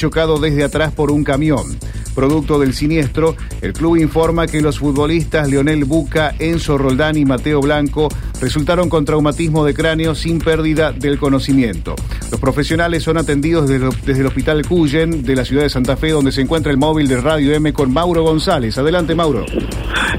chocado desde atrás por un camión. Producto del siniestro, el club informa que los futbolistas Leonel Buca, Enzo Roldán y Mateo Blanco resultaron con traumatismo de cráneo sin pérdida del conocimiento. Los profesionales son atendidos desde, el Hospital Cuyen de la ciudad de Santa Fe, donde se encuentra el móvil de Radio M con Mauro González. Adelante, Mauro.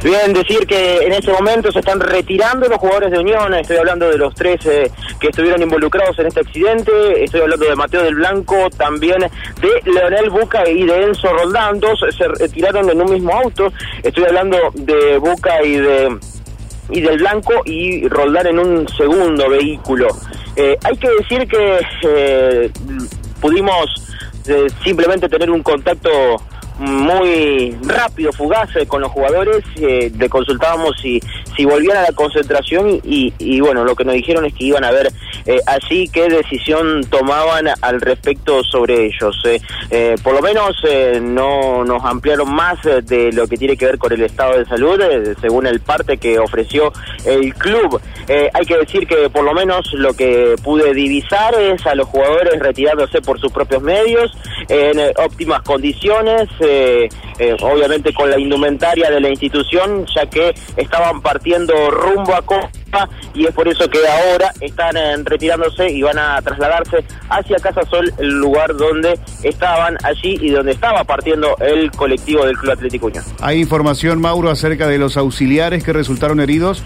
Bien, decir que en este momento se están retirando los jugadores de Unión. Estoy hablando de los tres eh, que estuvieron involucrados en este accidente. Estoy hablando de Mateo del Blanco, también de Leonel Buca y de Enzo Roldán. Dos se retiraron en un mismo auto. Estoy hablando de Buca y de y del Blanco y Roldán en un segundo vehículo. Eh, hay que decir que eh, pudimos simplemente tener un contacto muy rápido, fugaz eh, con los jugadores, eh, le consultábamos si, si volvían a la concentración y, y, bueno, lo que nos dijeron es que iban a ver eh, allí qué decisión tomaban al respecto sobre ellos. Eh, por lo menos no nos ampliaron más de lo que tiene que ver con el estado de salud, según el parte que ofreció el club. hay que decir que por lo menos lo que pude divisar es a los jugadores retirándose por sus propios medios, en óptimas condiciones, eh, obviamente con la indumentaria de la institución, ya que estaban partiendo rumbo a Copa y es por eso que ahora están eh, retirándose y van a trasladarse hacia Casa Sol, el lugar donde estaban allí y donde estaba partiendo el colectivo del Club Atlético Unión. ¿Hay información, Mauro, acerca de los auxiliares que resultaron heridos?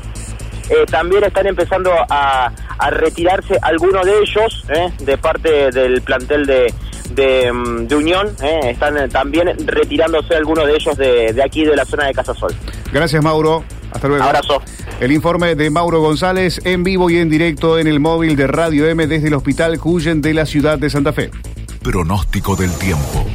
Eh, también están empezando a, retirarse algunos de ellos de parte del plantel de, Mm, de, Unión, eh, están eh, también retirándose algunos de ellos de, aquí, de la zona de Casasol. Gracias, Mauro. Hasta luego. Abrazo. El informe de Mauro González en vivo y en directo en el móvil de Radio M desde el Hospital Cuyen de la ciudad de Santa Fe. Pronóstico del tiempo.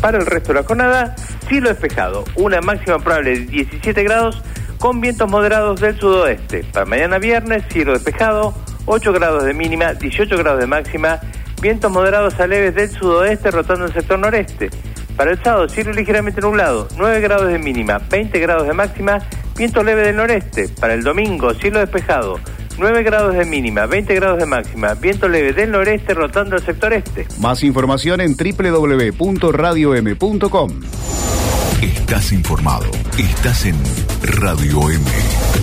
Para el resto de la jornada, cielo despejado, una máxima probable de 17 grados con vientos moderados del sudoeste. Para mañana viernes, cielo despejado, 8 grados de mínima, 18 grados de máxima Vientos moderados a leves del sudoeste rotando el sector noreste. Para el sábado, cielo ligeramente nublado, 9 grados de mínima, 20 grados de máxima, viento leve del noreste. Para el domingo, cielo despejado, 9 grados de mínima, 20 grados de máxima, viento leve del noreste rotando el sector este. Más información en www.radiom.com. Estás informado, estás en Radio M.